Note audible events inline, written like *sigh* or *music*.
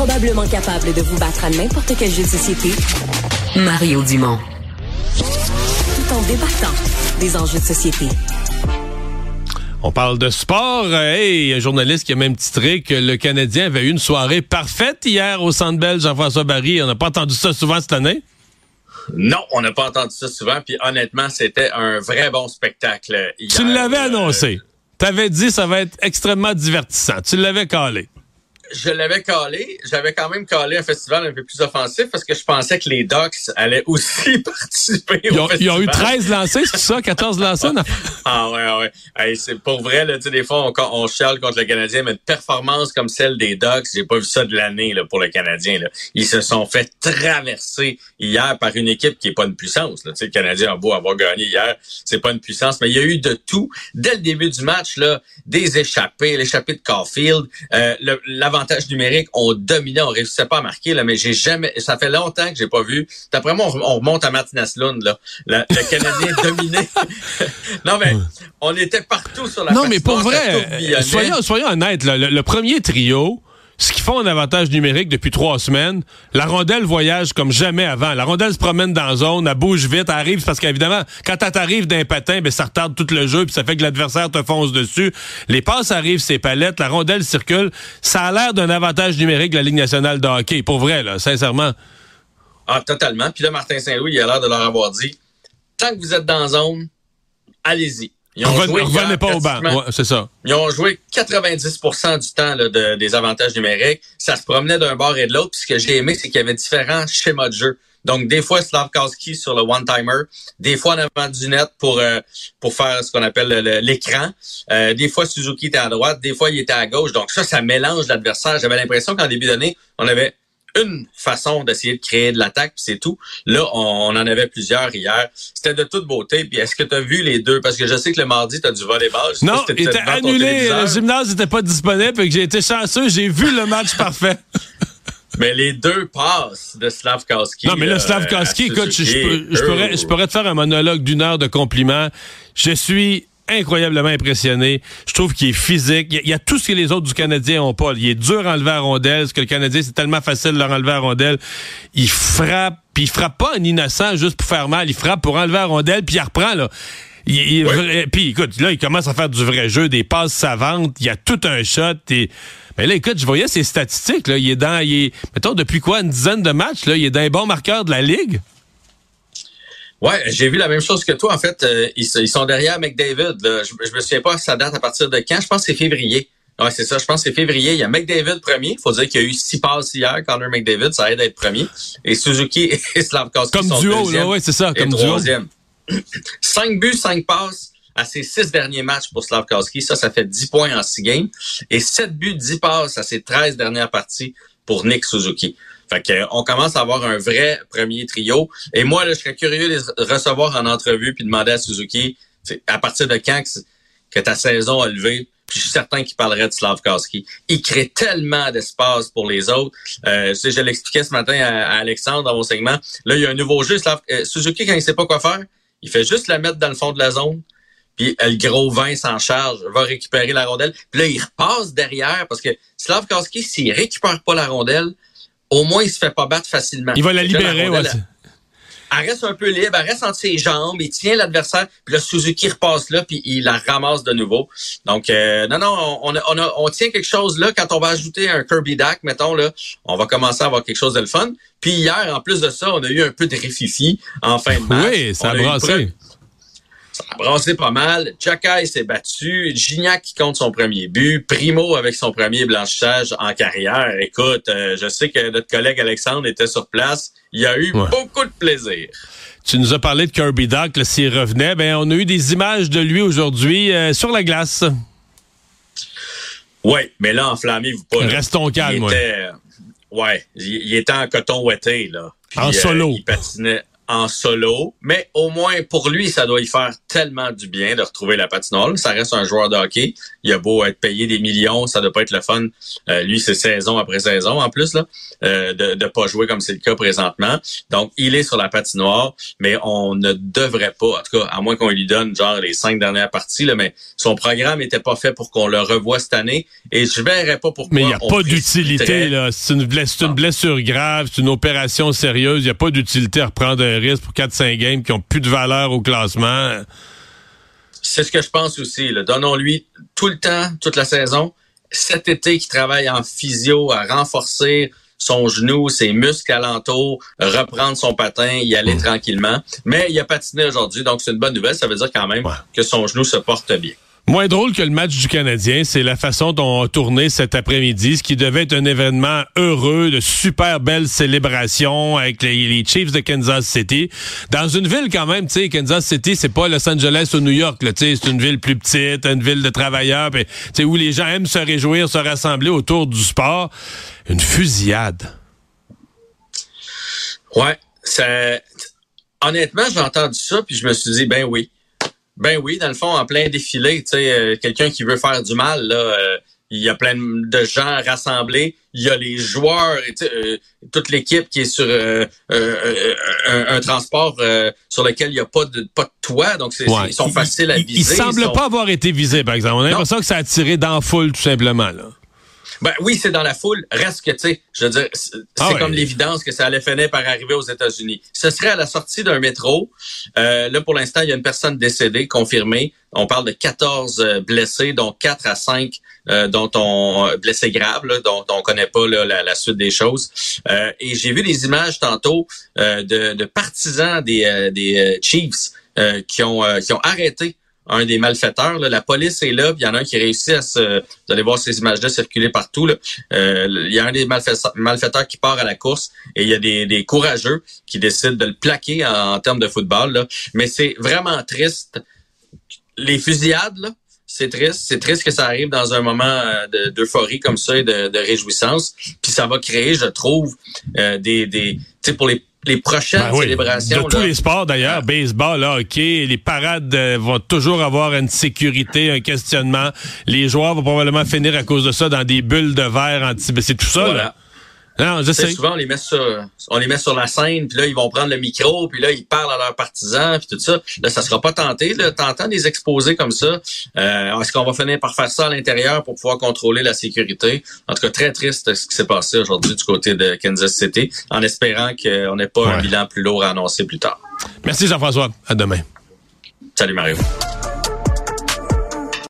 Probablement capable de vous battre à n'importe quel jeu de société, Mario Dumont. Tout en débattant des enjeux de société. On parle de sport. Hey, un journaliste qui a même titré que le Canadien avait eu une soirée parfaite hier au Centre Bell, Jean-François Barry. On n'a pas entendu ça souvent cette année? Non, on n'a pas entendu ça souvent. Puis honnêtement, c'était un vrai bon spectacle. Hier. Tu l'avais annoncé. Tu avais dit ça va être extrêmement divertissant. Tu l'avais calé je l'avais calé. J'avais quand même calé un festival un peu plus offensif parce que je pensais que les Ducks allaient aussi *laughs* participer ils ont, au festival. Ils ont eu 13 lancés, c'est ça? 14 *laughs* lancés? ah ouais, ouais. Hey, c'est pour vrai, là, tu sais, des fois, on, on chiale contre le Canadien, mais une performance comme celle des Ducks, j'ai pas vu ça de l'année là, pour le Canadien. Là. Ils se sont fait traverser hier par une équipe qui est pas une puissance. Là. Le Canadien a beau avoir gagné hier, c'est pas une puissance, mais il y a eu de tout. Dès le début du match, là, des échappées, l'échappée de Caulfield, euh, numérique, on dominait, on réussissait pas à marquer, là, mais j'ai jamais, ça fait longtemps que j'ai pas vu. D'après moi, on, remonte à Martinez Lund, là. Le, le Canadien *laughs* dominé. *laughs* non, mais on était partout sur la Non, mais pour vrai, soyons, soyons honnêtes, là, le, le premier trio, ce qu'ils font en avantage numérique depuis trois semaines, la rondelle voyage comme jamais avant. La rondelle se promène dans la zone, elle bouge vite, elle arrive parce qu'évidemment, quand elle t'arrive d'un patin, ben ça retarde tout le jeu puis ça fait que l'adversaire te fonce dessus. Les passes arrivent, ses palettes, la rondelle circule. Ça a l'air d'un avantage numérique de la Ligue nationale de hockey. Pour vrai, là, sincèrement. Ah, totalement. Puis là, Martin Saint-Louis, il a l'air de leur avoir dit, tant que vous êtes dans la zone, allez-y. Ils ont joué revenez pas au banc. Ouais, c'est ça. Ils ont joué 90% du temps là, de, des avantages numériques. Ça se promenait d'un bord et de l'autre. Puis ce que j'ai aimé, c'est qu'il y avait différents schémas de jeu. Donc, des fois, Slavkowski sur le one-timer, des fois en avant du net pour euh, pour faire ce qu'on appelle l'écran. Euh, des fois, Suzuki était à droite, des fois, il était à gauche. Donc, ça, ça mélange l'adversaire. J'avais l'impression qu'en début d'année, on avait une façon d'essayer de créer de l'attaque, puis c'est tout. Là, on, en avait plusieurs hier. C'était de toute beauté. Puis est-ce que tu as vu les deux? Parce que je sais que le mardi, tu as du volleyball. Non, il était annulé. Le gymnase n'était pas disponible et que j'ai été chanceux. J'ai vu le match *laughs* parfait. Mais les deux passes de Slavkowski. Non, mais là, Slavkowski, écoute, je, je, pourrais, je pourrais te faire un monologue d'une heure de compliments. Je suis incroyablement impressionné. Je trouve qu'il est physique. Il y, a, tout ce que les autres du Canadien ont pas. Il est dur à enlever à rondelle. Ce que le Canadien, c'est tellement facile de leur enlever à rondelle. Il frappe, puis il frappe pas un innocent juste pour faire mal. Il frappe pour enlever à rondelle, puis il reprend, là. Il, Puis écoute, là, il commence à faire du vrai jeu, des passes savantes. Il y a tout un shot. Et... Mais là, écoute, je voyais ses statistiques. Là. Il est dans, il est, mettons, depuis quoi, une dizaine de matchs, là, il est dans les bons marqueurs de la Ligue? Ouais, j'ai vu la même chose que toi. En fait, euh, ils, sont derrière McDavid. Là. Je, je me souviens pas ça date à partir de quand. Je pense que c'est février. Ouais, c'est ça. Je pense que c'est février. Il y a McDavid premier. Il faut dire qu'il y a eu six passes hier. Connor McDavid, ça aide à être premier. Et Suzuki *laughs* et Slavkowski comme sont duo, là, ouais, c'est ça. Comme troisième. *clears throat* cinq buts, cinq passes à ses six derniers matchs pour Slavkowski. Ça, ça fait dix points en six games. Et sept buts, dix passes à ses treize dernières parties pour Nick Suzuki. Fait que, on commence à avoir un vrai premier trio. Et moi, là, je serais curieux de recevoir en entrevue puis demander à Suzuki à partir de quand que, ta saison a levé? Puis je suis certain qu'il parlerait de Slavkowski. Il crée tellement d'espace pour les autres. Euh, je l'expliquais ce matin à, Alexandre dans mon segment. Là, il y a un nouveau jeu. Euh, Suzuki, quand il sait pas quoi faire, il fait juste la mettre dans le fond de la zone. Puis le gros vin s'en charge, va récupérer la rondelle. Puis là, il repasse derrière parce que Slavkowski, s'il récupère pas la rondelle, au moins, il se fait pas battre facilement. Il va la libérer, ouais. Elle reste un peu libre, elle reste entre ses jambes, il tient l'adversaire, puis le Suzuki repasse là, puis il la ramasse de nouveau. Donc, euh, non, non, on, on, on tient quelque chose là. Quand on va ajouter un Kirby Dack, mettons, là, on va commencer à avoir quelque chose de le fun. Puis hier, en plus de ça, on a eu un peu de réfifi en fin de match. Oui, ça a, brassé. Brassé pas mal. Chakai s'est battu. Gignac qui compte son premier but. Primo avec son premier blanchissage en carrière. Écoute, euh, je sais que notre collègue Alexandre était sur place. Il y a eu beaucoup de plaisir. Tu nous as parlé de Kirby Doc, s'il revenait. Ben, on a eu des images de lui aujourd'hui euh, sur la glace. Oui, mais là, enflammez-vous pas. Restons calmes, ouais. Ouais, il, était en coton ouetté, là. en solo. il patinait en solo, mais au moins pour lui, ça doit y faire tellement du bien de retrouver la patinoire. Ça reste un joueur de hockey. Il a beau être payé des millions, ça doit pas être le fun. Euh, lui, c'est saison après saison en plus là, euh, de ne pas jouer comme c'est le cas présentement. Donc, il est sur la patinoire, mais on ne devrait pas, en tout cas, à moins qu'on lui donne genre les cinq dernières parties, là, mais son programme n'était pas fait pour qu'on le revoie cette année. Et je verrais pas pourquoi. Mais il n'y a pas d'utilité là. C'est une, blessure, une blessure grave, c'est une opération sérieuse. Il n'y a pas d'utilité à reprendre un risque pour 4-5 games qui ont plus de valeur au classement. C'est ce que je pense aussi. Donnons-lui tout le temps, toute la saison. Cet été, qui travaille en physio à renforcer son genou, ses muscles alentours, reprendre son patin, y aller mmh. tranquillement. Mais il a patiné aujourd'hui, donc c'est une bonne nouvelle. Ça veut dire quand même que son genou se porte bien. Moins drôle que le match du Canadien, c'est la façon dont on a tourné cet après-midi, ce qui devait être un événement heureux, de super belles célébrations avec les, Chiefs de Kansas City. Dans une ville quand même, tu sais, Kansas City, c'est pas Los Angeles ou New York, tu sais, c'est une ville plus petite, une ville de travailleurs, tu sais, où les gens aiment se réjouir, se rassembler autour du sport. Une fusillade. Ouais, c'est... Honnêtement, j'ai entendu ça, puis je me suis dit, ben oui ben oui, dans le fond, en plein défilé, tu sais, euh, quelqu'un qui veut faire du mal, là, euh, il y a plein de gens rassemblés. Il y a les joueurs, euh, toute l'équipe qui est sur un, transport sur lequel il n'y a pas de pas de toit, donc ils sont faciles à viser. Il, semble pas avoir été visé, par exemple. On a l'impression que ça a tiré dans la foule, tout simplement. Là. Ben oui, c'est dans la foule. Reste que, tu sais, je veux dire, c'est ah comme l'évidence que ça allait finir par arriver aux États-Unis. Ce serait à la sortie d'un métro. Euh, là, pour l'instant, il y a une personne décédée, confirmée. On parle de 14 euh, blessés, dont 4 à 5 euh, dont on blessés graves, dont on connaît pas la, suite des choses. et j'ai vu des images tantôt de, de, partisans des, des Chiefs qui ont qui ont arrêté un des malfaiteurs. La police est là, il y en a un qui réussit à se... Vous allez voir ces images-là circuler partout. Euh, il y a un des malfaiteurs qui part à la course et il y a des, courageux qui décident de le plaquer en, termes de football. Là. Mais c'est vraiment triste. Les fusillades, là, c'est triste. C'est triste que ça arrive dans un moment euh, d'euphorie comme ça et de, réjouissance. Puis ça va créer, je trouve, euh, des, des tu pour les les prochaines ben célébrations. De tous les sports d'ailleurs, baseball, hockey, les parades euh, vont toujours avoir une sécurité, un questionnement. Les joueurs vont probablement finir à cause de ça dans des bulles de verre anti. Ben, c'est tout ça. Là. Non, je sais. Souvent, on les met sur, on les met sur la scène, puis là, ils vont prendre le micro, puis là, ils parlent à leurs partisans, puis tout ça. Là, ça sera pas tenté. Là, t'entends des exposés comme ça. Euh, Est-ce qu'on va finir par faire ça à l'intérieur pour pouvoir contrôler la sécurité? En tout cas, très triste ce qui s'est passé aujourd'hui du côté de Kansas City, en espérant qu'on n'ait pas un bilan plus lourd à annoncer plus tard. Merci Jean-François. À demain. Salut Mario.